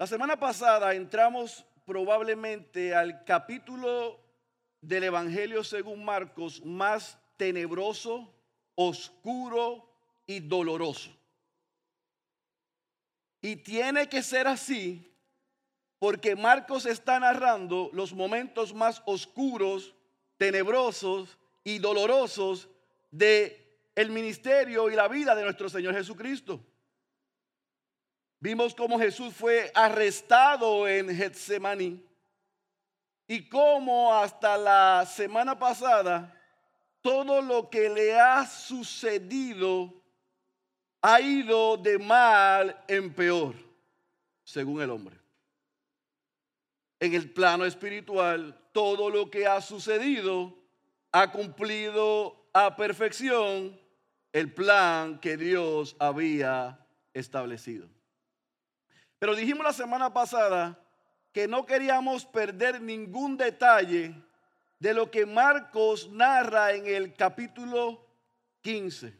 La semana pasada entramos probablemente al capítulo del Evangelio según Marcos más tenebroso, oscuro y doloroso. Y tiene que ser así porque Marcos está narrando los momentos más oscuros, tenebrosos y dolorosos de el ministerio y la vida de nuestro Señor Jesucristo. Vimos cómo Jesús fue arrestado en Getsemaní y cómo hasta la semana pasada todo lo que le ha sucedido ha ido de mal en peor, según el hombre. En el plano espiritual, todo lo que ha sucedido ha cumplido a perfección el plan que Dios había establecido. Pero dijimos la semana pasada que no queríamos perder ningún detalle de lo que Marcos narra en el capítulo 15.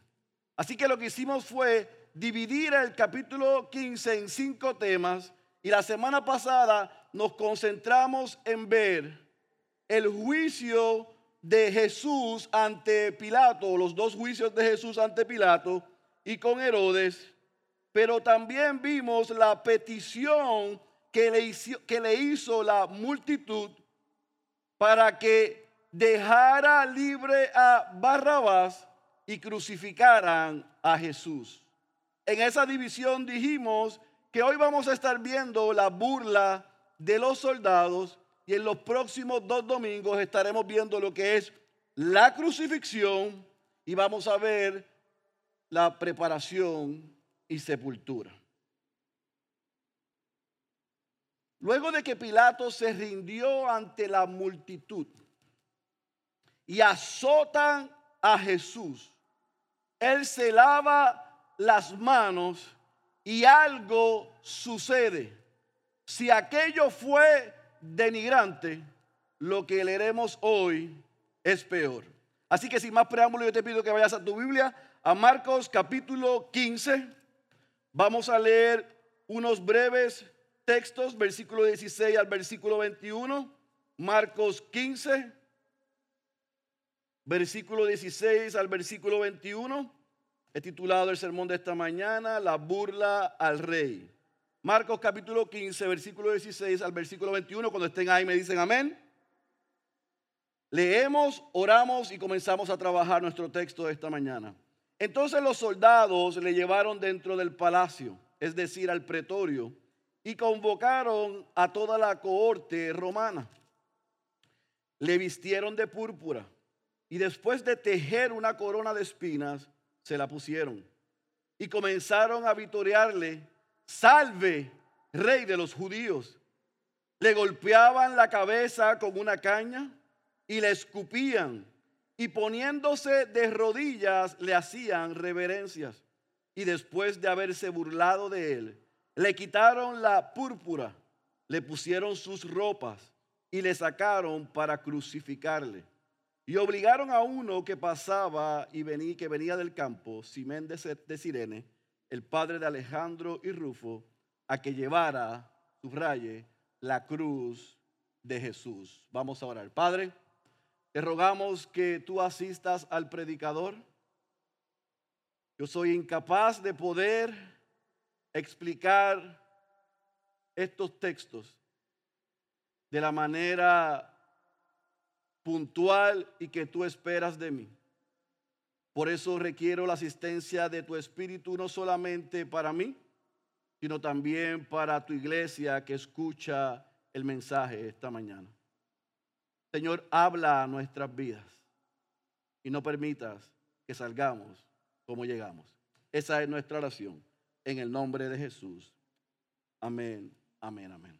Así que lo que hicimos fue dividir el capítulo 15 en cinco temas y la semana pasada nos concentramos en ver el juicio de Jesús ante Pilato, los dos juicios de Jesús ante Pilato y con Herodes, pero también vimos la petición que le hizo, que le hizo la multitud para que dejara libre a Barrabás y crucificaran a Jesús. En esa división dijimos que hoy vamos a estar viendo la burla de los soldados y en los próximos dos domingos estaremos viendo lo que es la crucifixión y vamos a ver la preparación y sepultura. Luego de que Pilato se rindió ante la multitud y azotan a Jesús, él se lava las manos y algo sucede. Si aquello fue denigrante, lo que leeremos hoy es peor. Así que sin más preámbulo, yo te pido que vayas a tu Biblia, a Marcos capítulo 15. Vamos a leer unos breves textos, versículo 16 al versículo 21. Marcos 15, versículo 16 al versículo 21. He titulado el sermón de esta mañana, La burla al rey. Marcos capítulo 15, versículo 16 al versículo 21. Cuando estén ahí me dicen amén. Leemos, oramos y comenzamos a trabajar nuestro texto de esta mañana. Entonces los soldados le llevaron dentro del palacio, es decir, al pretorio, y convocaron a toda la cohorte romana. Le vistieron de púrpura y después de tejer una corona de espinas, se la pusieron. Y comenzaron a vitorearle salve, rey de los judíos. Le golpeaban la cabeza con una caña y le escupían y poniéndose de rodillas le hacían reverencias. Y después de haberse burlado de él, le quitaron la púrpura, le pusieron sus ropas y le sacaron para crucificarle. Y obligaron a uno que pasaba y venía, que venía del campo, Simén de Sirene, el padre de Alejandro y Rufo, a que llevara, subraye, la cruz de Jesús. Vamos a orar. Padre, te rogamos que tú asistas al predicador. Yo soy incapaz de poder explicar estos textos de la manera puntual y que tú esperas de mí. Por eso requiero la asistencia de tu Espíritu no solamente para mí, sino también para tu iglesia que escucha el mensaje esta mañana. Señor, habla a nuestras vidas y no permitas que salgamos como llegamos. Esa es nuestra oración en el nombre de Jesús. Amén, amén, amén.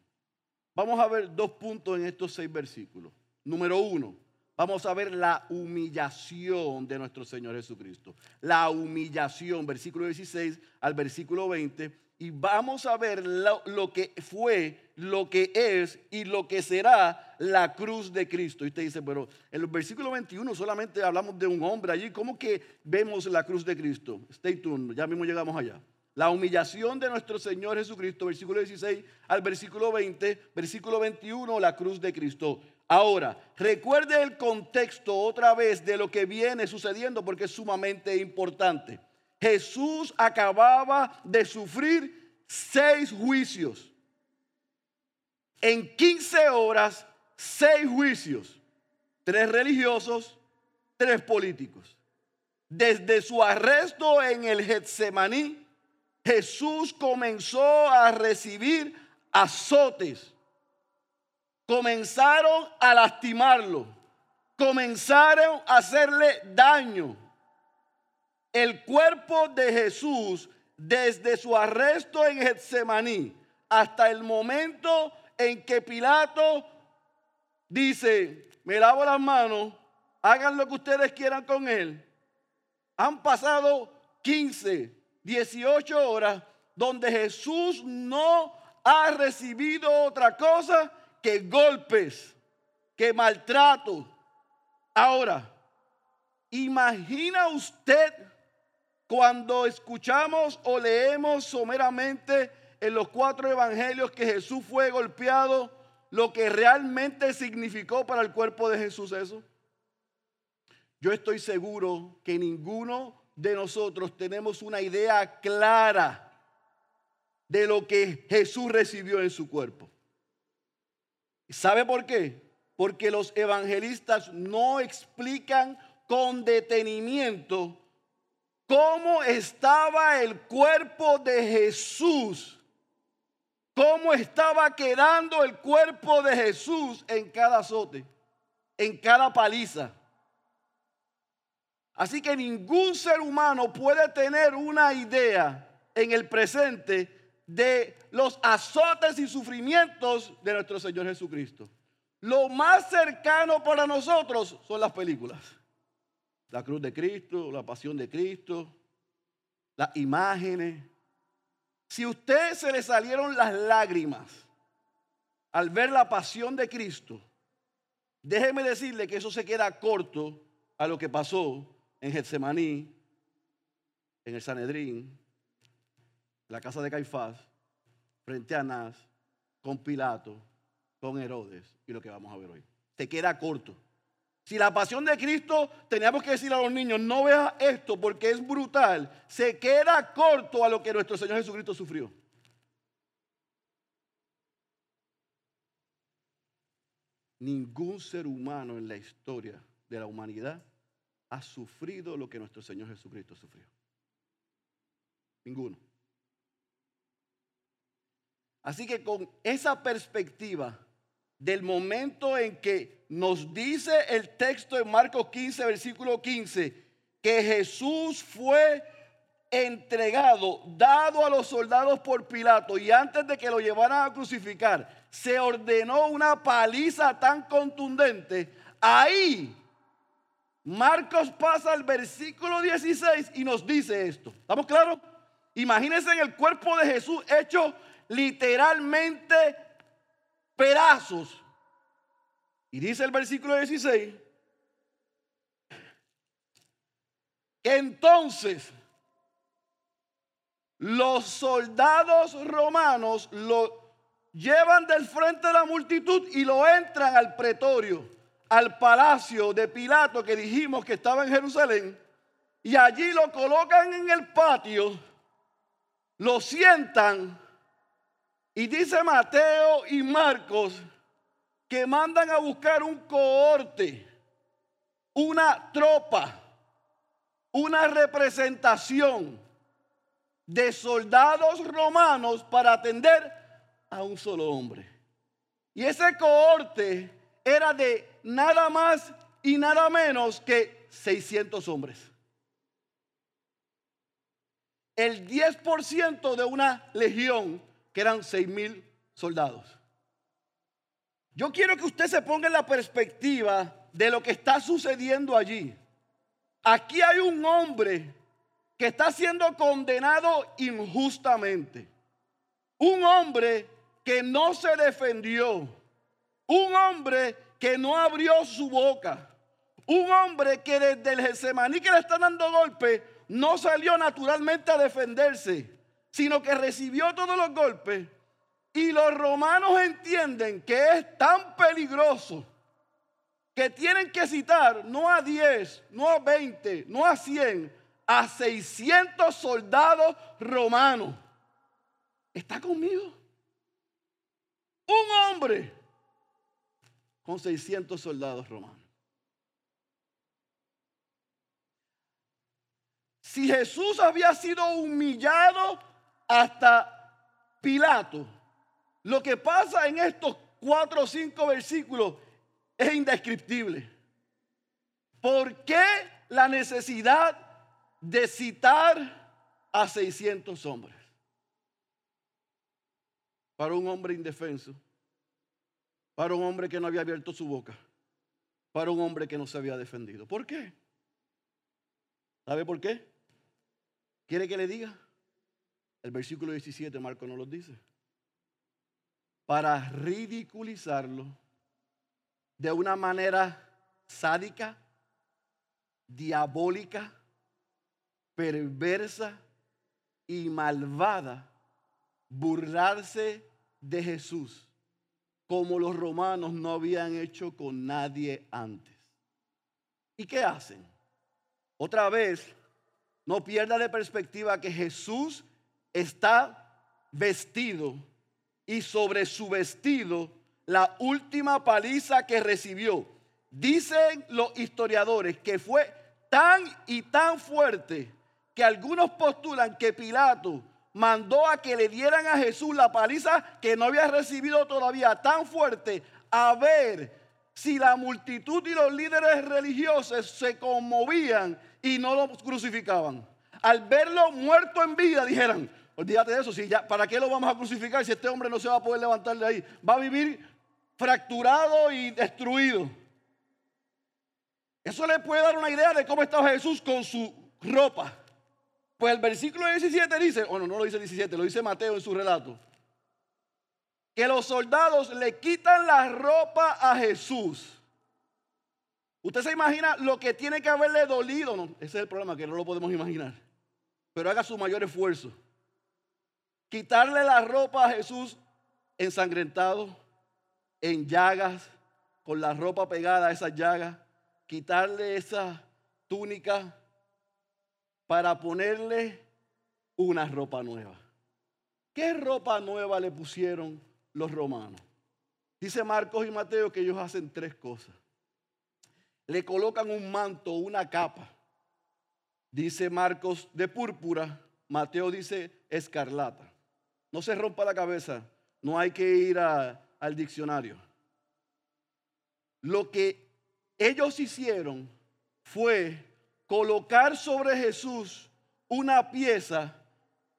Vamos a ver dos puntos en estos seis versículos. Número uno, vamos a ver la humillación de nuestro Señor Jesucristo. La humillación, versículo 16 al versículo 20. Y vamos a ver lo, que fue, lo que es y lo que será la cruz de Cristo. Y usted dice, pero en el versículo 21 solamente hablamos de un hombre allí. ¿Cómo que vemos la cruz de Cristo? Stay tuned, ya mismo llegamos allá. La humillación de nuestro Señor Jesucristo, versículo 16 al versículo 20, versículo 21, la cruz de Cristo. Ahora, recuerde el contexto otra vez de lo que viene sucediendo porque es sumamente importante. Jesús acababa de sufrir seis juicios. En 15 horas, seis juicios. Tres religiosos, tres políticos. Desde su arresto en el Getsemaní, Jesús comenzó a recibir azotes. Comenzaron a lastimarlo. Comenzaron a hacerle daño. El cuerpo de Jesús, desde su arresto en Getsemaní hasta el momento en que Pilato dice, me lavo las manos, hagan lo que ustedes quieran con él. Han pasado 15, 18 horas donde Jesús no ha recibido otra cosa que golpes, que maltrato. Ahora, imagina usted cuando escuchamos o leemos someramente en los cuatro evangelios que Jesús fue golpeado, lo que realmente significó para el cuerpo de Jesús eso. Yo estoy seguro que ninguno de nosotros tenemos una idea clara de lo que Jesús recibió en su cuerpo. ¿Sabe por qué? Porque los evangelistas no explican con detenimiento cómo estaba el cuerpo de Jesús, cómo estaba quedando el cuerpo de Jesús en cada azote, en cada paliza. Así que ningún ser humano puede tener una idea en el presente de los azotes y sufrimientos de nuestro Señor Jesucristo. Lo más cercano para nosotros son las películas. La cruz de Cristo, la pasión de Cristo, las imágenes. Si a usted se le salieron las lágrimas al ver la pasión de Cristo, déjeme decirle que eso se queda corto a lo que pasó en Getsemaní, en el Sanedrín, en la casa de Caifás, frente a Anás, con Pilato, con Herodes y lo que vamos a ver hoy. Se queda corto. Si la pasión de Cristo, teníamos que decir a los niños, no veas esto porque es brutal, se queda corto a lo que nuestro Señor Jesucristo sufrió. Ningún ser humano en la historia de la humanidad ha sufrido lo que nuestro Señor Jesucristo sufrió. Ninguno. Así que con esa perspectiva del momento en que nos dice el texto en Marcos 15, versículo 15, que Jesús fue entregado, dado a los soldados por Pilato y antes de que lo llevaran a crucificar, se ordenó una paliza tan contundente, ahí Marcos pasa al versículo 16 y nos dice esto. ¿Estamos claros? Imagínense en el cuerpo de Jesús hecho literalmente pedazos. Y dice el versículo 16 que entonces los soldados romanos lo llevan del frente de la multitud y lo entran al pretorio al palacio de Pilato que dijimos que estaba en Jerusalén y allí lo colocan en el patio, lo sientan y dice Mateo y Marcos que mandan a buscar un cohorte, una tropa, una representación de soldados romanos para atender a un solo hombre. Y ese cohorte era de nada más y nada menos que 600 hombres. El 10% de una legión, que eran 6 mil soldados. Yo quiero que usted se ponga en la perspectiva de lo que está sucediendo allí. Aquí hay un hombre que está siendo condenado injustamente. Un hombre que no se defendió un hombre que no abrió su boca. Un hombre que desde el Getsemaní que le está dando golpe no salió naturalmente a defenderse. Sino que recibió todos los golpes. Y los romanos entienden que es tan peligroso que tienen que citar no a 10, no a 20, no a 100, a 600 soldados romanos. ¿Está conmigo? Un hombre con 600 soldados romanos. Si Jesús había sido humillado hasta Pilato, lo que pasa en estos cuatro o cinco versículos es indescriptible. ¿Por qué la necesidad de citar a 600 hombres? Para un hombre indefenso, para un hombre que no había abierto su boca, para un hombre que no se había defendido. ¿Por qué? ¿Sabe por qué? ¿Quiere que le diga? El versículo 17, Marco nos lo dice. Para ridiculizarlo de una manera sádica, diabólica, perversa y malvada, burlarse de Jesús como los romanos no habían hecho con nadie antes. ¿Y qué hacen? Otra vez no pierda de perspectiva que Jesús está vestido y sobre su vestido la última paliza que recibió. Dicen los historiadores que fue tan y tan fuerte que algunos postulan que Pilato mandó a que le dieran a Jesús la paliza que no había recibido todavía tan fuerte a ver si la multitud y los líderes religiosos se conmovían y no lo crucificaban. Al verlo muerto en vida, dijeran, olvídate de eso, si ya, ¿para qué lo vamos a crucificar si este hombre no se va a poder levantar de ahí? Va a vivir fracturado y destruido. Eso le puede dar una idea de cómo estaba Jesús con su ropa. Pues el versículo 17 dice, bueno, no lo dice 17, lo dice Mateo en su relato, que los soldados le quitan la ropa a Jesús Usted se imagina lo que tiene que haberle dolido. No, ese es el problema, que no lo podemos imaginar. Pero haga su mayor esfuerzo. Quitarle la ropa a Jesús ensangrentado, en llagas, con la ropa pegada a esas llagas. Quitarle esa túnica para ponerle una ropa nueva. ¿Qué ropa nueva le pusieron los romanos? Dice Marcos y Mateo que ellos hacen tres cosas le colocan un manto, una capa. Dice Marcos de púrpura, Mateo dice escarlata. No se rompa la cabeza, no hay que ir al diccionario. Lo que ellos hicieron fue colocar sobre Jesús una pieza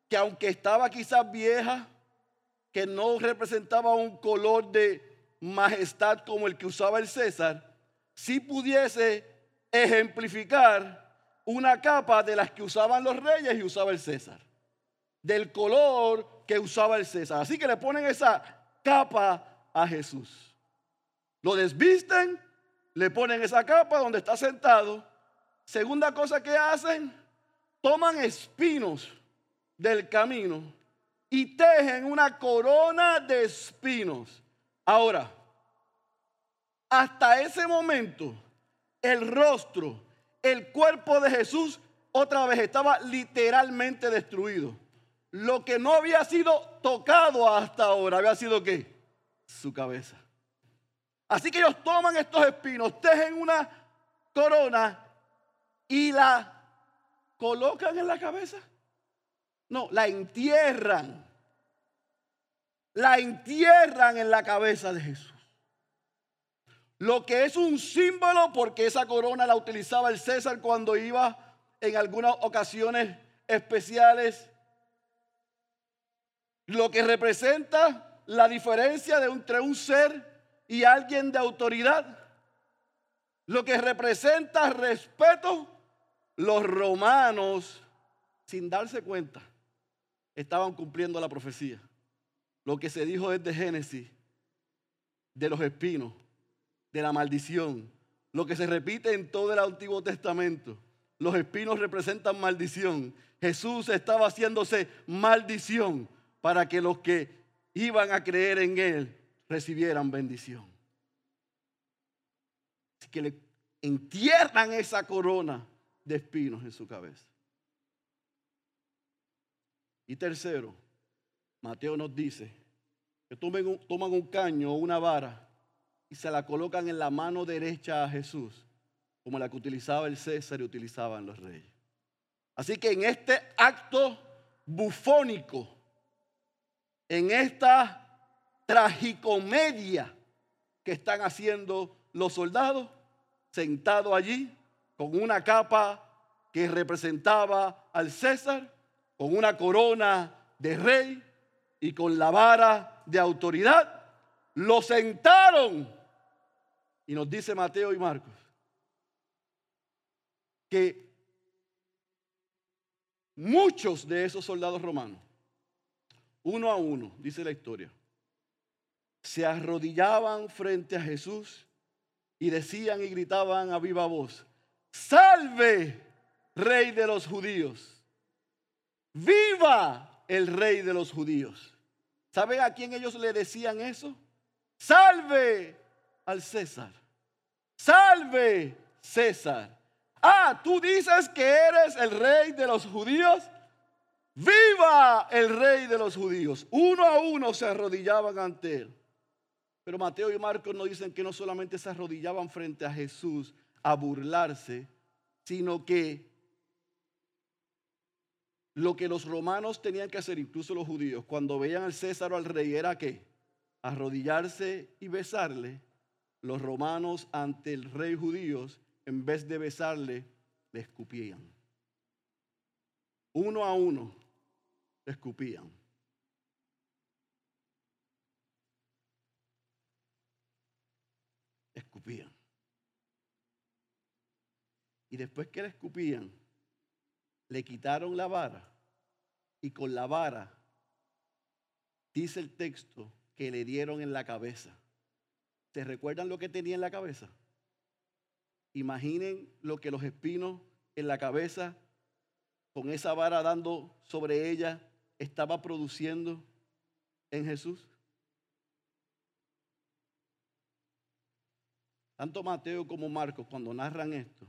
que aunque estaba quizás vieja, que no representaba un color de majestad como el que usaba el César, si pudiese ejemplificar una capa de las que usaban los reyes y usaba el César, del color que usaba el César. Así que le ponen esa capa a Jesús. Lo desvisten, le ponen esa capa donde está sentado. Segunda cosa que hacen, toman espinos del camino y tejen una corona de espinos. Ahora, hasta ese momento, el rostro, el cuerpo de Jesús otra vez estaba literalmente destruido. Lo que no había sido tocado hasta ahora había sido qué? Su cabeza. Así que ellos toman estos espinos, tejen una corona y la colocan en la cabeza. No, la entierran. La entierran en la cabeza de Jesús. Lo que es un símbolo porque esa corona la utilizaba el César cuando iba en algunas ocasiones especiales. Lo que representa la diferencia entre un ser y alguien de autoridad. Lo que representa respeto. Los romanos, sin darse cuenta, estaban cumpliendo la profecía. Lo que se dijo desde Génesis de los espinos de la maldición, lo que se repite en todo el Antiguo Testamento, los espinos representan maldición. Jesús estaba haciéndose maldición para que los que iban a creer en Él recibieran bendición. Así que le entierran esa corona de espinos en su cabeza. Y tercero, Mateo nos dice que toman un, toman un caño o una vara y se la colocan en la mano derecha a Jesús, como la que utilizaba el César y utilizaban los reyes. Así que en este acto bufónico, en esta tragicomedia que están haciendo los soldados, sentados allí con una capa que representaba al César, con una corona de rey y con la vara de autoridad, lo sentaron. Y nos dice Mateo y Marcos que muchos de esos soldados romanos, uno a uno, dice la historia, se arrodillaban frente a Jesús y decían y gritaban a viva voz, salve, rey de los judíos, viva el rey de los judíos. ¿Sabe a quién ellos le decían eso? Salve al César, salve César. Ah, tú dices que eres el rey de los judíos. Viva el rey de los judíos. Uno a uno se arrodillaban ante él. Pero Mateo y Marcos nos dicen que no solamente se arrodillaban frente a Jesús a burlarse, sino que lo que los romanos tenían que hacer, incluso los judíos, cuando veían al César o al rey, era que arrodillarse y besarle. Los romanos ante el rey judíos, en vez de besarle, le escupían. Uno a uno le escupían. Y después que le escupían, le quitaron la vara y con la vara, dice el texto, que le dieron en la cabeza. ¿Se recuerdan lo que tenía en la cabeza? Imaginen lo que los espinos en la cabeza, con esa vara dando sobre ella, estaba produciendo en Jesús. Tanto Mateo como Marcos, cuando narran esto,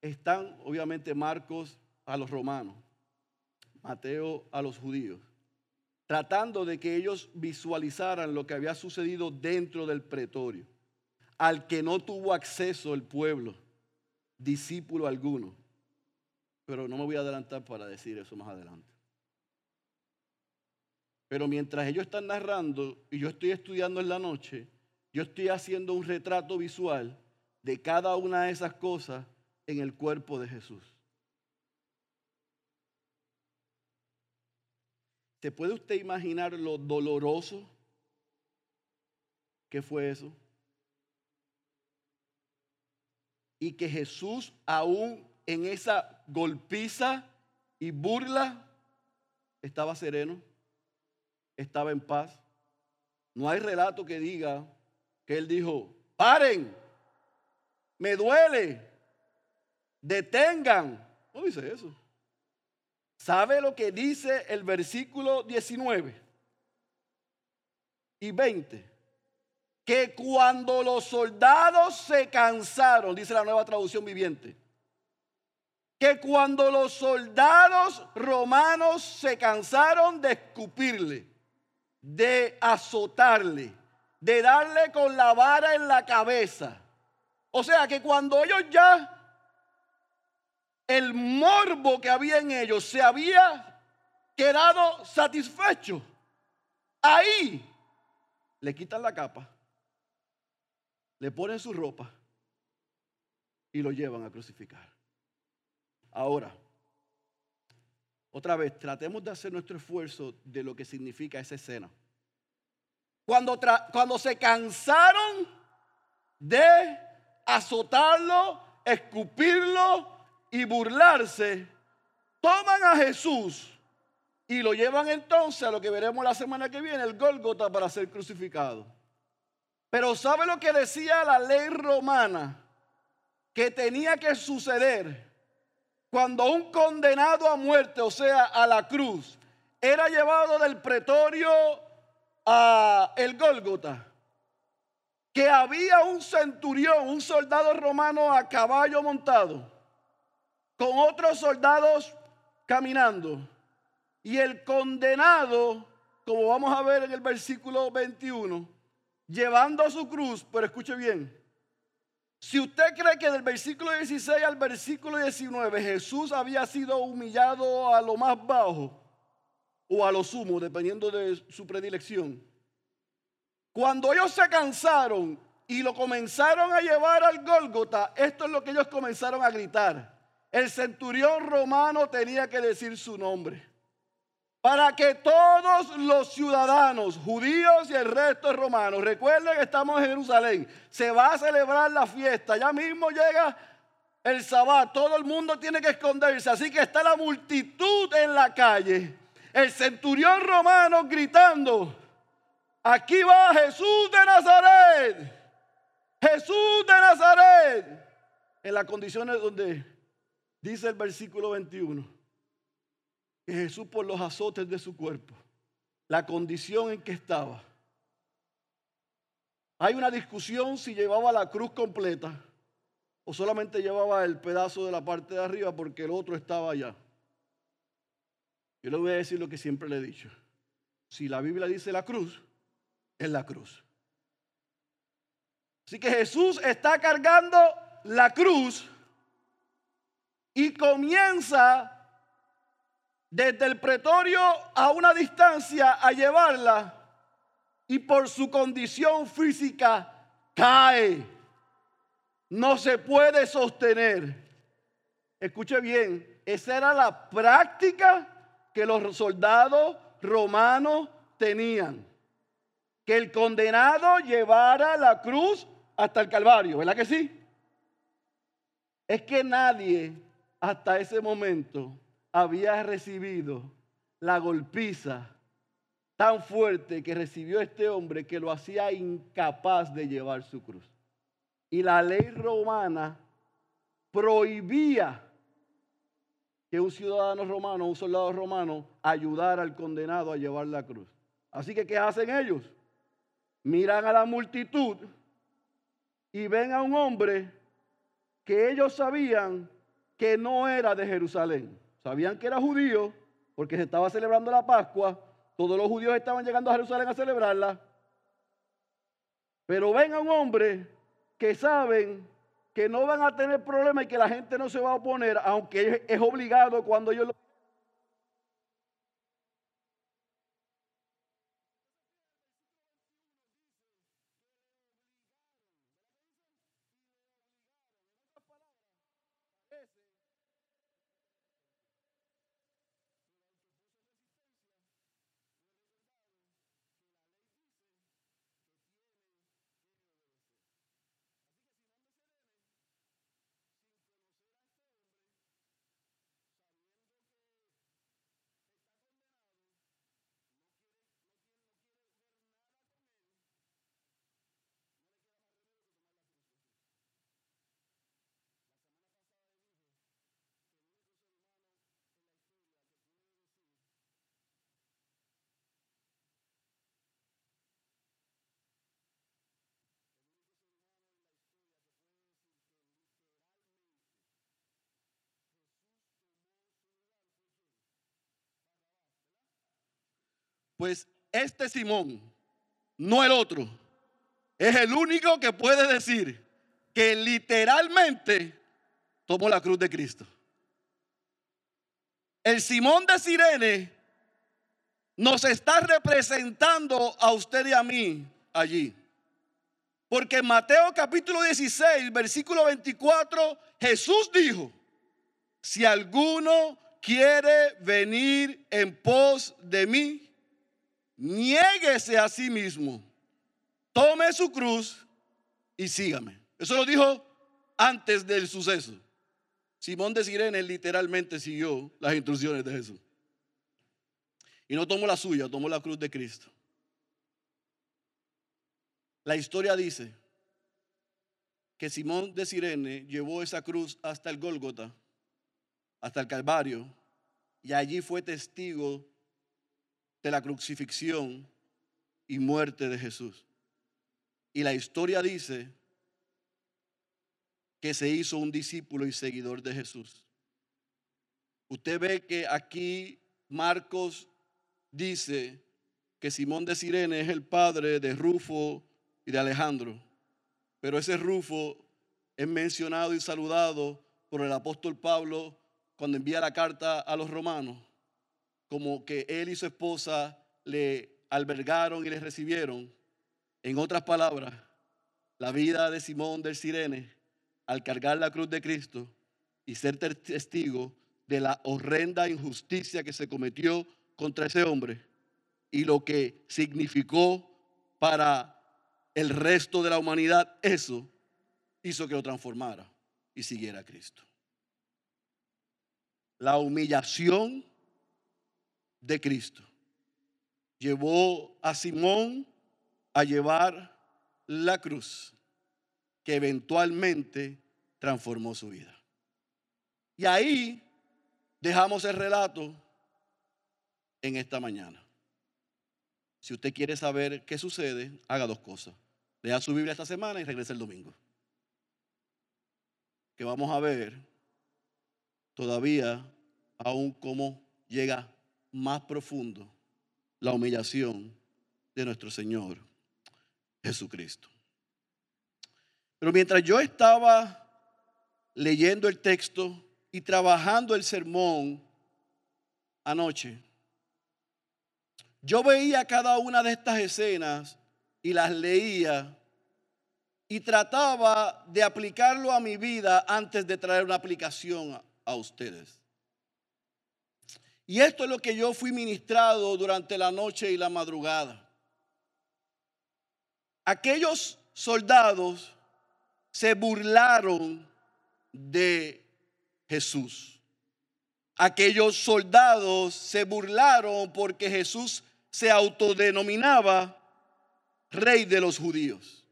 están obviamente Marcos a los romanos, Mateo a los judíos, tratando de que ellos visualizaran lo que había sucedido dentro del pretorio, al que no tuvo acceso el pueblo, discípulo alguno. Pero no me voy a adelantar para decir eso más adelante. Pero mientras ellos están narrando y yo estoy estudiando en la noche, yo estoy haciendo un retrato visual de cada una de esas cosas en el cuerpo de Jesús. ¿Se puede usted imaginar lo doloroso que fue eso? Y que Jesús aún en esa golpiza y burla estaba sereno, estaba en paz. No hay relato que diga que él dijo, paren, me duele, detengan. No dice eso. ¿Sabe lo que dice el versículo 19 y 20? Que cuando los soldados se cansaron, dice la nueva traducción viviente, que cuando los soldados romanos se cansaron de escupirle, de azotarle, de darle con la vara en la cabeza. O sea que cuando ellos ya, el morbo que había en ellos se había quedado satisfecho, ahí le quitan la capa, le ponen su ropa y lo llevan a crucificar. Ahora, otra vez, tratemos de hacer nuestro esfuerzo de lo que significa esa escena. Cuando, cuando se cansaron de azotarlo, escupirlo y burlarse, toman a Jesús y lo llevan entonces a lo que veremos la semana que viene, el Gólgota, para ser crucificado. Pero ¿sabe lo que decía la ley romana? que tenía que suceder cuando un condenado a muerte, o sea, a la cruz, era llevado del pretorio a el Gólgota, que había un centurión, un soldado romano a caballo montado, con otros soldados caminando, y el condenado, como vamos a ver en el versículo 21, llevando su cruz, pero escuche bien, si usted cree que del versículo 16 al versículo 19 Jesús había sido humillado a lo más bajo o a lo sumo, dependiendo de su predilección, cuando ellos se cansaron y lo comenzaron a llevar al Gólgota, esto es lo que ellos comenzaron a gritar. El centurión romano tenía que decir su nombre para que todos los ciudadanos, judíos y el resto romanos, recuerden que estamos en Jerusalén, se va a celebrar la fiesta, ya mismo llega el sabbat, todo el mundo tiene que esconderse, así que está la multitud en la calle, el centurión romano gritando, aquí va Jesús de Nazaret, Jesús de Nazaret, en las condiciones donde dice el versículo 21 que Jesús por los azotes de su cuerpo, la condición en que estaba. Hay una discusión si llevaba la cruz completa o solamente llevaba el pedazo de la parte de arriba porque el otro estaba allá. Yo le voy a decir lo que siempre le he dicho. Si la Biblia dice la cruz, es la cruz. Así que Jesús está cargando la cruz y comienza desde el pretorio a una distancia a llevarla y por su condición física cae. No se puede sostener. Escuche bien, esa era la práctica que los soldados romanos tenían. Que el condenado llevara la cruz hasta el Calvario, ¿verdad que sí? Es que nadie hasta ese momento había recibido la golpiza tan fuerte que recibió este hombre que lo hacía incapaz de llevar su cruz. Y la ley romana prohibía que un ciudadano romano, un soldado romano, ayudara al condenado a llevar la cruz. Así que, ¿qué hacen ellos? Miran a la multitud y ven a un hombre que ellos sabían que no era de Jerusalén. Sabían que era judío porque se estaba celebrando la Pascua. Todos los judíos estaban llegando a Jerusalén a celebrarla. Pero ven a un hombre que saben que no van a tener problema y que la gente no se va a oponer, aunque es obligado cuando ellos lo Pues este Simón, no el otro, es el único que puede decir que literalmente tomó la cruz de Cristo. El Simón de Sirene nos está representando a usted y a mí allí. Porque en Mateo capítulo 16, versículo 24, Jesús dijo, si alguno quiere venir en pos de mí, niéguese a sí mismo, tome su cruz y sígame. Eso lo dijo antes del suceso. Simón de Sirene literalmente siguió las instrucciones de Jesús. Y no tomó la suya, tomó la cruz de Cristo. La historia dice que Simón de Sirene llevó esa cruz hasta el Gólgota, hasta el Calvario, y allí fue testigo de la crucifixión y muerte de Jesús. Y la historia dice que se hizo un discípulo y seguidor de Jesús. Usted ve que aquí Marcos dice que Simón de Sirene es el padre de Rufo y de Alejandro, pero ese Rufo es mencionado y saludado por el apóstol Pablo cuando envía la carta a los romanos, como que él y su esposa le albergaron y le recibieron. En otras palabras, la vida de Simón del Sirene, al cargar la cruz de Cristo y ser testigo de la horrenda injusticia que se cometió contra ese hombre y lo que significó para el resto de la humanidad, eso hizo que lo transformara y siguiera a Cristo. La humillación de Cristo llevó a Simón a llevar la cruz que eventualmente transformó su vida. Y ahí dejamos el relato en esta mañana. Si usted quiere saber qué sucede, haga dos cosas. Lea su Biblia esta semana y regrese el domingo. Que vamos a ver todavía aún cómo llega más profundo la humillación de nuestro Señor Jesucristo. Pero mientras yo estaba leyendo el texto y trabajando el sermón anoche, yo veía cada una de estas escenas y las leía y trataba de aplicarlo a mi vida antes de traer una aplicación a, ustedes. Y esto es lo que yo fui ministrado durante la noche y la madrugada. Aquellos soldados se burlaron de Jesús. Aquellos soldados se burlaron porque Jesús se autodenominaba rey de los judíos.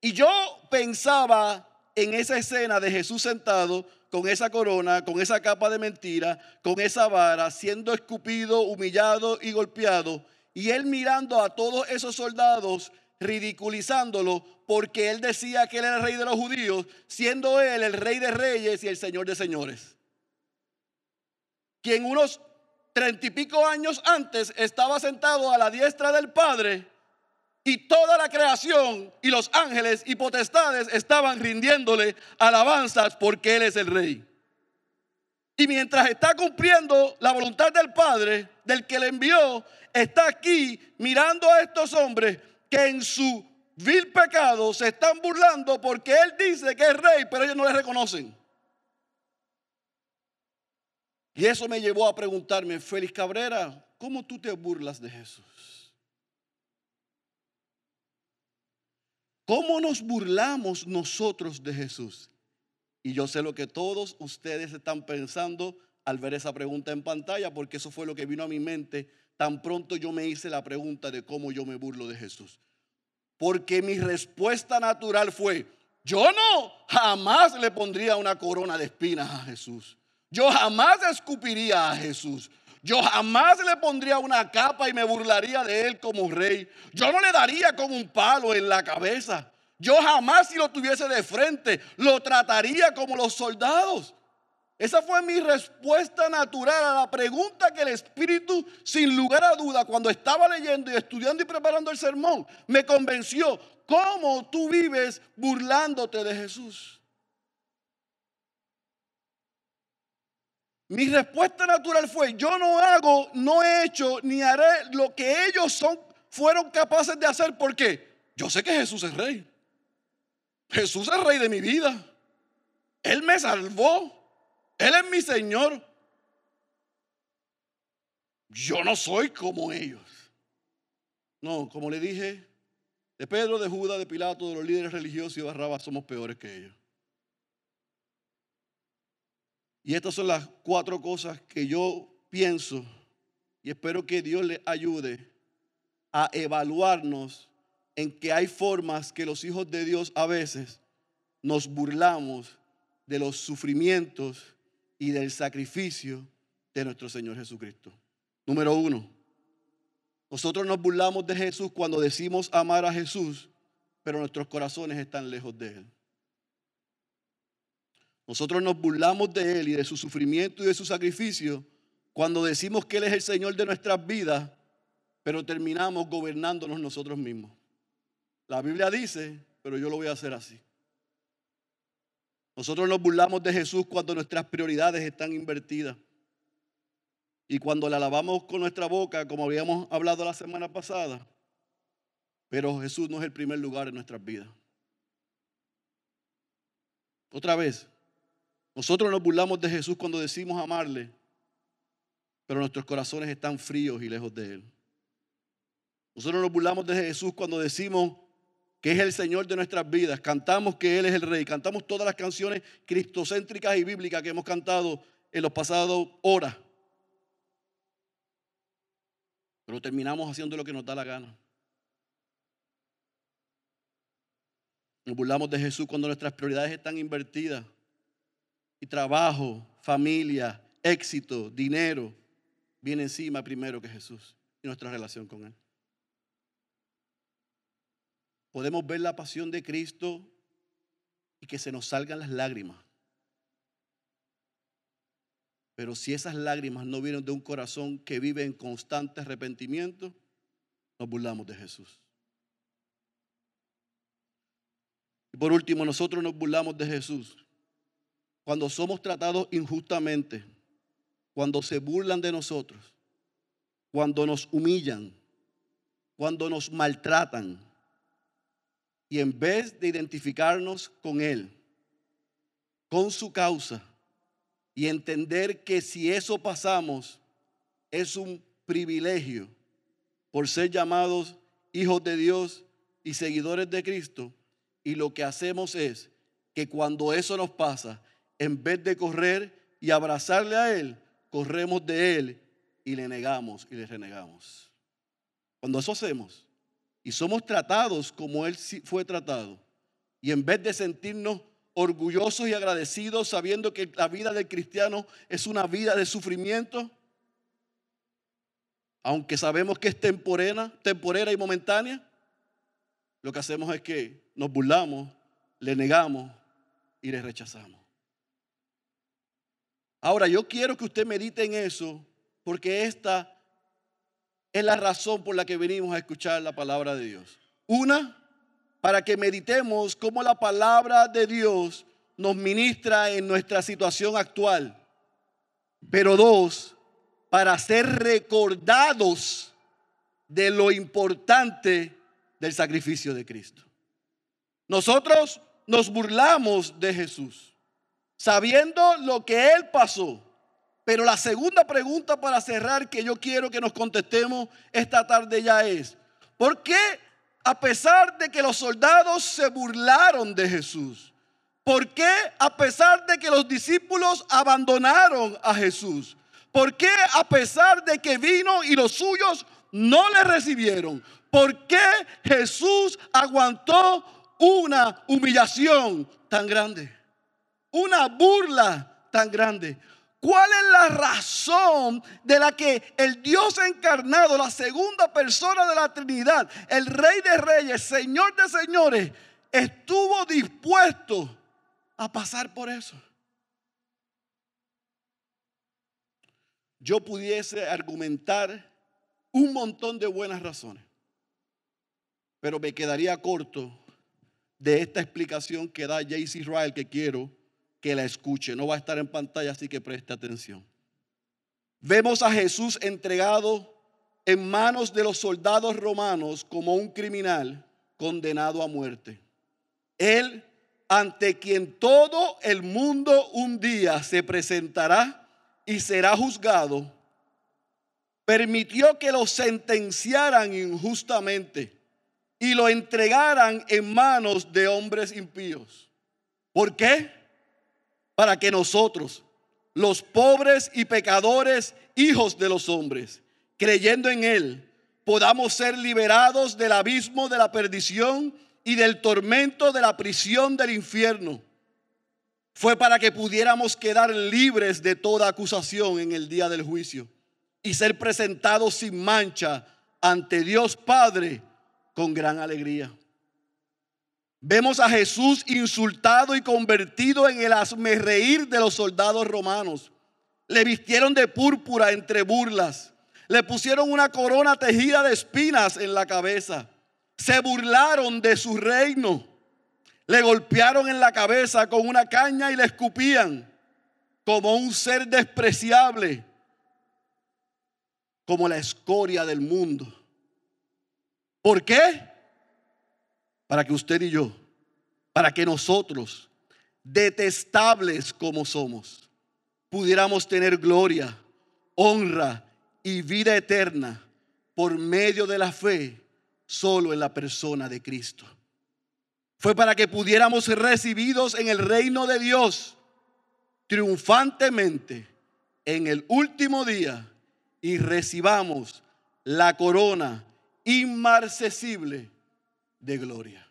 Y yo pensaba en esa escena de Jesús sentado con esa corona, con esa capa de mentira, con esa vara, siendo escupido, humillado y golpeado. Y él mirando a todos esos soldados, ridiculizándolo, porque él decía que él era el rey de los judíos, siendo él el rey de reyes y el señor de señores. Quien unos treinta y pico años antes estaba sentado a la diestra del Padre y toda la creación y los ángeles y potestades estaban rindiéndole alabanzas porque Él es el rey. Y mientras está cumpliendo la voluntad del Padre, del que le envió, está aquí mirando a estos hombres que en su vil pecado se están burlando porque Él dice que es rey, pero ellos no le reconocen. Y eso me llevó a preguntarme, Félix Cabrera, ¿cómo tú te burlas de Jesús? ¿Cómo nos burlamos nosotros de Jesús? Y yo sé lo que todos ustedes están pensando al ver esa pregunta en pantalla, porque eso fue lo que vino a mi mente tan pronto yo me hice la pregunta de cómo yo me burlo de Jesús. Porque mi respuesta natural fue, yo no jamás le pondría una corona de espinas a Jesús. Yo jamás escupiría a Jesús. Yo jamás le pondría una capa y me burlaría de él como rey. Yo no le daría con un palo en la cabeza. Yo jamás si lo tuviese de frente, lo trataría como los soldados. Esa fue mi respuesta natural a la pregunta que el Espíritu, sin lugar a duda, cuando estaba leyendo y estudiando y preparando el sermón, me convenció. ¿Cómo tú vives burlándote de Jesús? Mi respuesta natural fue, yo no hago, no he hecho, ni haré lo que ellos son, fueron capaces de hacer. porque Yo sé que Jesús es rey. Jesús es rey de mi vida. Él me salvó. Él es mi Señor. Yo no soy como ellos. No, como le dije, de Pedro, de Judas, de Pilato, de los líderes religiosos y de Barrabás somos peores que ellos. Y estas son las cuatro cosas que yo pienso y espero que Dios le ayude a evaluarnos en que hay formas que los hijos de Dios a veces nos burlamos de los sufrimientos y del sacrificio de nuestro Señor Jesucristo. Número uno, nosotros nos burlamos de Jesús cuando decimos amar a Jesús, pero nuestros corazones están lejos de Él. Nosotros nos burlamos de Él y de su sufrimiento y de su sacrificio cuando decimos que Él es el Señor de nuestras vidas, pero terminamos gobernándonos nosotros mismos. La Biblia dice, pero yo lo voy a hacer así. Nosotros nos burlamos de Jesús cuando nuestras prioridades están invertidas. Y cuando le alabamos con nuestra boca, como habíamos hablado la semana pasada, pero Jesús no es el primer lugar en nuestras vidas. Otra vez, nosotros nos burlamos de Jesús cuando decimos amarle, pero nuestros corazones están fríos y lejos de Él. Nosotros nos burlamos de Jesús cuando decimos que es el Señor de nuestras vidas, cantamos que Él es el Rey, cantamos todas las canciones cristocéntricas y bíblicas que hemos cantado en los pasados horas, pero terminamos haciendo lo que nos da la gana. Nos burlamos de Jesús cuando nuestras prioridades están invertidas y trabajo, familia, éxito, dinero, viene encima primero que Jesús y nuestra relación con Él. Podemos ver la pasión de Cristo y que se nos salgan las lágrimas. Pero si esas lágrimas no vienen de un corazón que vive en constante arrepentimiento, nos burlamos de Jesús. Y por último, nosotros nos burlamos de Jesús cuando somos tratados injustamente cuando se burlan de nosotros, cuando nos humillan, cuando nos maltratan. Y en vez de identificarnos con Él, con su causa, y entender que si eso pasamos, es un privilegio por ser llamados hijos de Dios y seguidores de Cristo, y lo que hacemos es que cuando eso nos pasa, en vez de correr y abrazarle a Él, corremos de Él y le negamos y le renegamos. Cuando eso hacemos y somos tratados como Él fue tratado, y en vez de sentirnos orgullosos y agradecidos sabiendo que la vida del cristiano es una vida de sufrimiento, aunque sabemos que es temporera, temporera y momentánea, lo que hacemos es que nos burlamos, le negamos y le rechazamos. Ahora, yo quiero que usted medite en eso, porque esta es la razón por la que venimos a escuchar la palabra de Dios. Una, para que meditemos cómo la palabra de Dios nos ministra en nuestra situación actual. Pero dos, para ser recordados de lo importante del sacrificio de Cristo. Nosotros nos burlamos de Jesús sabiendo lo que Él pasó. Pero la segunda pregunta para cerrar que yo quiero que nos contestemos esta tarde ya es, ¿por qué a pesar de que los soldados se burlaron de Jesús? ¿Por qué a pesar de que los discípulos abandonaron a Jesús? ¿Por qué a pesar de que vino y los suyos no le recibieron? ¿Por qué Jesús aguantó una humillación tan grande? Una burla tan grande. ¿Cuál es la razón de la que el Dios encarnado, la segunda persona de la Trinidad, el Rey de Reyes, Señor de Señores, estuvo dispuesto a pasar por eso? Yo pudiese argumentar un montón de buenas razones, pero me quedaría corto de esta explicación que da J.C. Israel que quiero que la escuche. No va a estar en pantalla, así que preste atención. Vemos a Jesús entregado en manos de los soldados romanos como un criminal condenado a muerte. Él, ante quien todo el mundo un día se presentará y será juzgado, permitió que lo sentenciaran injustamente y lo entregaran en manos de hombres impíos. ¿Por qué? Para que nosotros, los pobres y pecadores, hijos de los hombres, creyendo en Él, podamos ser liberados del abismo de la perdición y del tormento de la prisión del infierno. Fue para que pudiéramos quedar libres de toda acusación en el día del juicio y ser presentados sin mancha ante Dios Padre con gran alegría. Vemos a Jesús insultado y convertido en el reír de los soldados romanos. Le vistieron de púrpura entre burlas. Le pusieron una corona tejida de espinas en la cabeza. Se burlaron de su reino. Le golpearon en la cabeza con una caña y le escupían como un ser despreciable, como la escoria del mundo. ¿Por qué? Para que usted y yo, para que nosotros, detestables como somos, pudiéramos tener gloria, honra y vida eterna por medio de la fe solo en la persona de Cristo. Fue para que pudiéramos ser recibidos en el reino de Dios triunfantemente en el último día y recibamos la corona inmarcesible de gloria.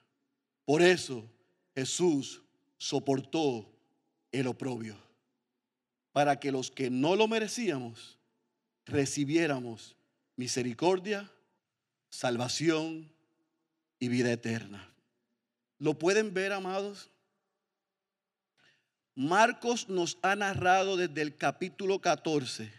Por eso Jesús soportó el oprobio, para que los que no lo merecíamos recibiéramos misericordia, salvación y vida eterna. ¿Lo pueden ver, amados? Marcos nos ha narrado desde el capítulo 14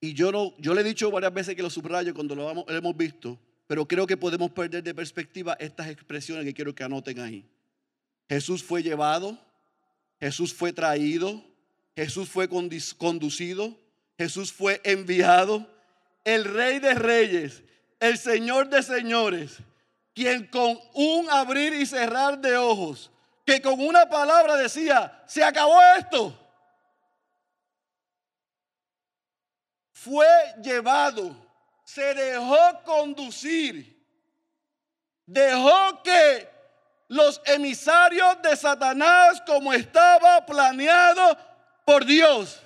y yo, no, yo le he dicho varias veces que lo subrayo cuando lo, lo hemos visto, pero creo que podemos perder de perspectiva estas expresiones que quiero que anoten ahí. Jesús fue llevado, Jesús fue traído, Jesús fue conducido, Jesús fue enviado, el rey de reyes, el señor de señores, quien con un abrir y cerrar de ojos, que con una palabra decía, se acabó esto. fue llevado, se dejó conducir, dejó que los emisarios de Satanás, como estaba planeado por Dios,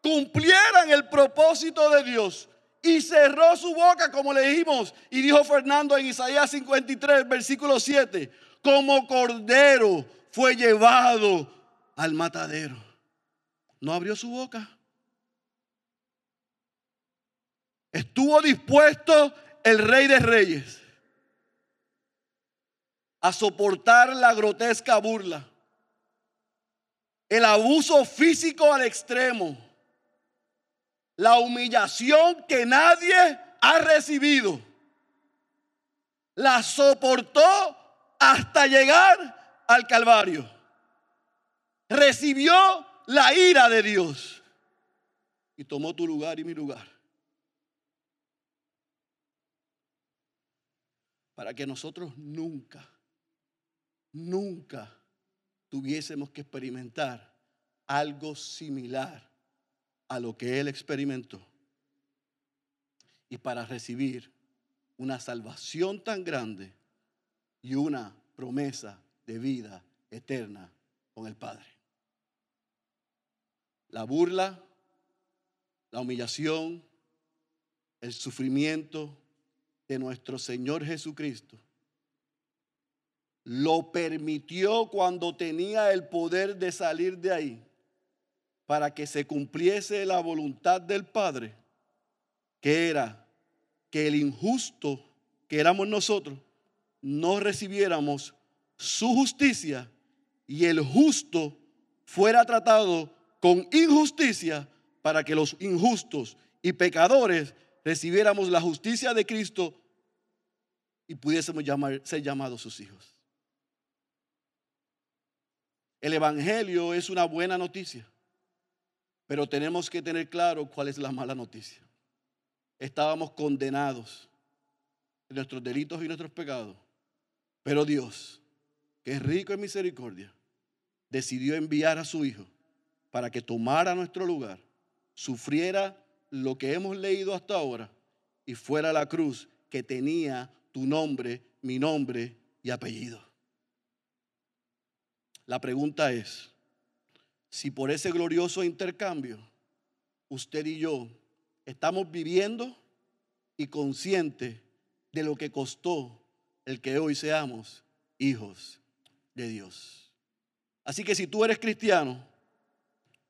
cumplieran el propósito de Dios. Y cerró su boca, como le dijimos, y dijo Fernando en Isaías 53, versículo 7, como cordero fue llevado al matadero. No abrió su boca. Estuvo dispuesto el rey de reyes a soportar la grotesca burla, el abuso físico al extremo, la humillación que nadie ha recibido. La soportó hasta llegar al Calvario. Recibió la ira de Dios y tomó tu lugar y mi lugar. Para que nosotros nunca, nunca tuviésemos que experimentar algo similar a lo que Él experimentó. Y para recibir una salvación tan grande y una promesa de vida eterna con el Padre. La burla, la humillación, el sufrimiento, de nuestro Señor Jesucristo, lo permitió cuando tenía el poder de salir de ahí para que se cumpliese la voluntad del Padre, que era que el injusto que éramos nosotros no recibiéramos su justicia y el justo fuera tratado con injusticia para que los injustos y pecadores recibiéramos la justicia de Cristo y pudiésemos ser llamados sus hijos. El Evangelio es una buena noticia, pero tenemos que tener claro cuál es la mala noticia. Estábamos condenados en nuestros delitos y nuestros pecados, pero Dios, que es rico en misericordia, decidió enviar a su Hijo para que tomara nuestro lugar, sufriera lo que hemos leído hasta ahora y fuera la cruz que tenía tu nombre, mi nombre y apellido. La pregunta es, si por ese glorioso intercambio usted y yo estamos viviendo y conscientes de lo que costó el que hoy seamos hijos de Dios. Así que si tú eres cristiano,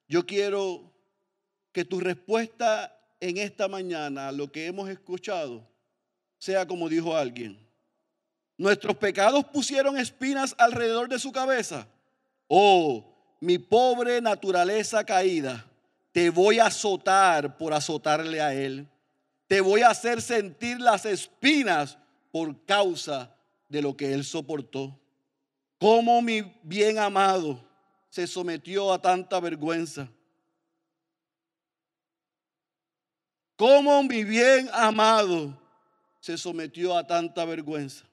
yo quiero que tu respuesta en esta mañana a lo que hemos escuchado sea como dijo alguien. Nuestros pecados pusieron espinas alrededor de su cabeza. Oh, mi pobre naturaleza caída, te voy a azotar por azotarle a él. Te voy a hacer sentir las espinas por causa de lo que él soportó. Como mi bien amado se sometió a tanta vergüenza. Como mi bien amado se sometió a tanta vergüenza,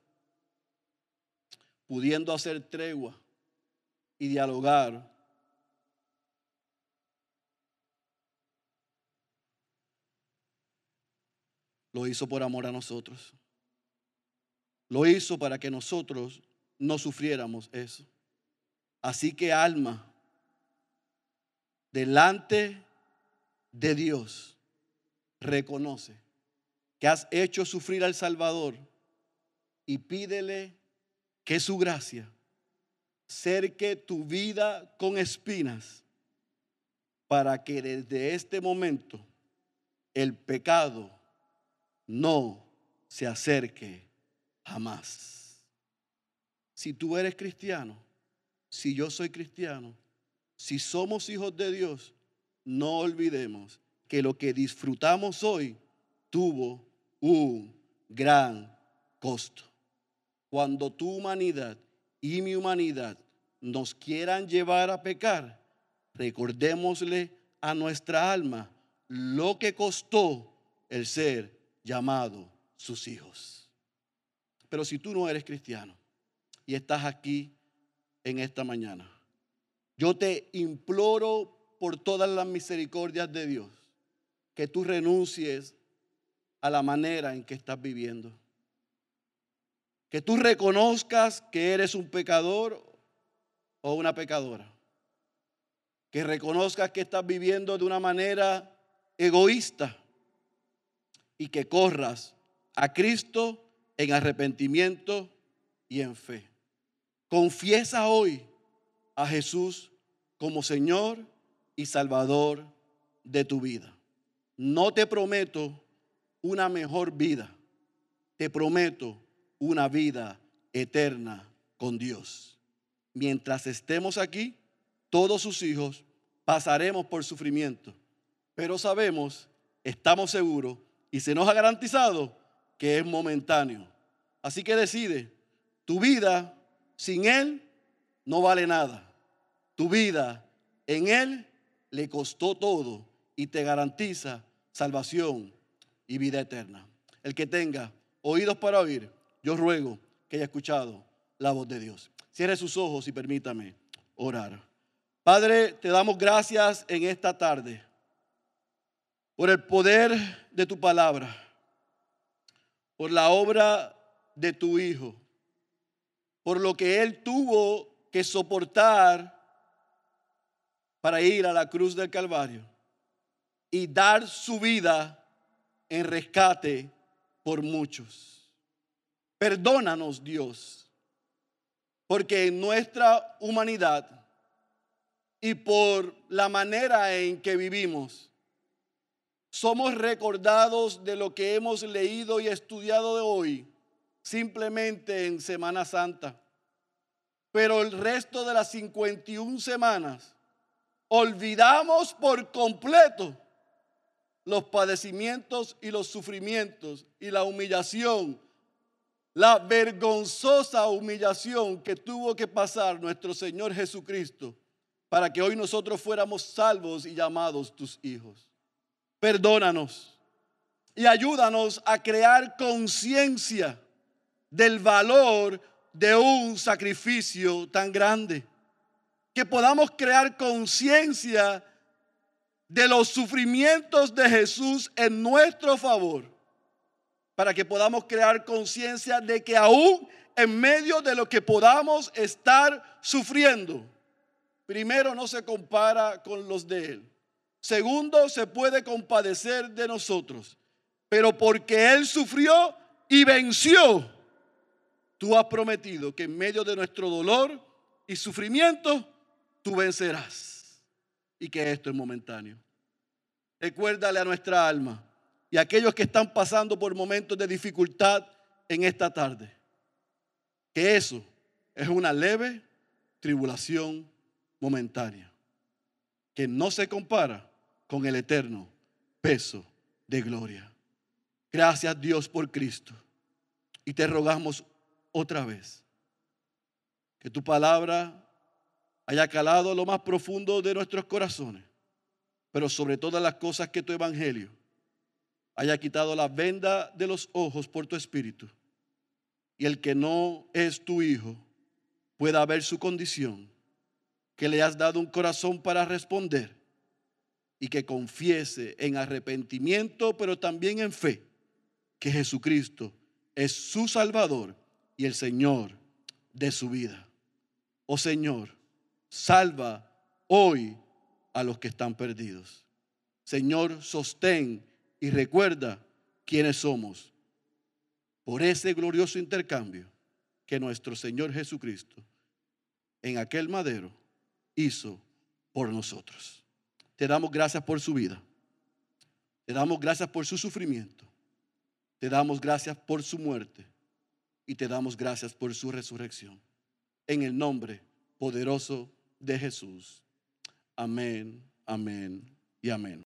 pudiendo hacer tregua y dialogar. Lo hizo por amor a nosotros. Lo hizo para que nosotros no sufriéramos eso. Así que alma, delante de Dios, reconoce que has hecho sufrir al Salvador y pídele que su gracia cerque tu vida con espinas para que desde este momento el pecado no se acerque jamás. Si tú eres cristiano, si yo soy cristiano, si somos hijos de Dios, no olvidemos que lo que disfrutamos hoy tuvo un gran costo. Cuando tu humanidad y mi humanidad nos quieran llevar a pecar, recordémosle a nuestra alma lo que costó el ser llamado sus hijos. Pero si tú no eres cristiano y estás aquí en esta mañana, yo te imploro por todas las misericordias de Dios que tú renuncies a la manera en que estás viviendo. Que tú reconozcas que eres un pecador o una pecadora. Que reconozcas que estás viviendo de una manera egoísta y que corras a Cristo en arrepentimiento y en fe. Confiesa hoy a Jesús como Señor y Salvador de tu vida. No te prometo una mejor vida. Te prometo una vida eterna con Dios. Mientras estemos aquí, todos sus hijos pasaremos por sufrimiento, pero sabemos, estamos seguros y se nos ha garantizado que es momentáneo. Así que decide, tu vida sin Él no vale nada. Tu vida en Él le costó todo y te garantiza salvación y vida eterna. El que tenga oídos para oír, yo ruego que haya escuchado la voz de Dios. Cierre sus ojos y permítame orar. Padre, te damos gracias en esta tarde por el poder de tu palabra, por la obra de tu Hijo, por lo que Él tuvo que soportar para ir a la cruz del Calvario y dar su vida en rescate por muchos. Perdónanos, Dios, porque en nuestra humanidad y por la manera en que vivimos, somos recordados de lo que hemos leído y estudiado de hoy, simplemente en Semana Santa. Pero el resto de las 51 semanas, olvidamos por completo los padecimientos y los sufrimientos y la humillación, la vergonzosa humillación que tuvo que pasar nuestro Señor Jesucristo para que hoy nosotros fuéramos salvos y llamados tus hijos. Perdónanos y ayúdanos a crear conciencia del valor de un sacrificio tan grande. Que podamos crear conciencia de los sufrimientos de Jesús en nuestro favor, para que podamos crear conciencia de que aún en medio de lo que podamos estar sufriendo, primero no se compara con los de Él. Segundo, se puede compadecer de nosotros, pero porque Él sufrió y venció, tú has prometido que en medio de nuestro dolor y sufrimiento, tú vencerás. Y que esto es momentáneo. Recuérdale a nuestra alma y a aquellos que están pasando por momentos de dificultad en esta tarde, que eso es una leve tribulación momentánea, que no se compara con el eterno peso de gloria. Gracias Dios por Cristo. Y te rogamos otra vez que tu palabra haya calado lo más profundo de nuestros corazones, pero sobre todas las cosas que tu evangelio haya quitado la venda de los ojos por tu espíritu y el que no es tu hijo pueda ver su condición, que le has dado un corazón para responder y que confiese en arrepentimiento, pero también en fe, que Jesucristo es su Salvador y el Señor de su vida. Oh Señor, salva hoy a los que están perdidos. Señor, sostén y recuerda quiénes somos por ese glorioso intercambio que nuestro Señor Jesucristo en aquel madero hizo por nosotros. Te damos gracias por su vida. Te damos gracias por su sufrimiento. Te damos gracias por su muerte. Y te damos gracias por su resurrección. En el nombre poderoso de Jesús. Amén, amén y amén.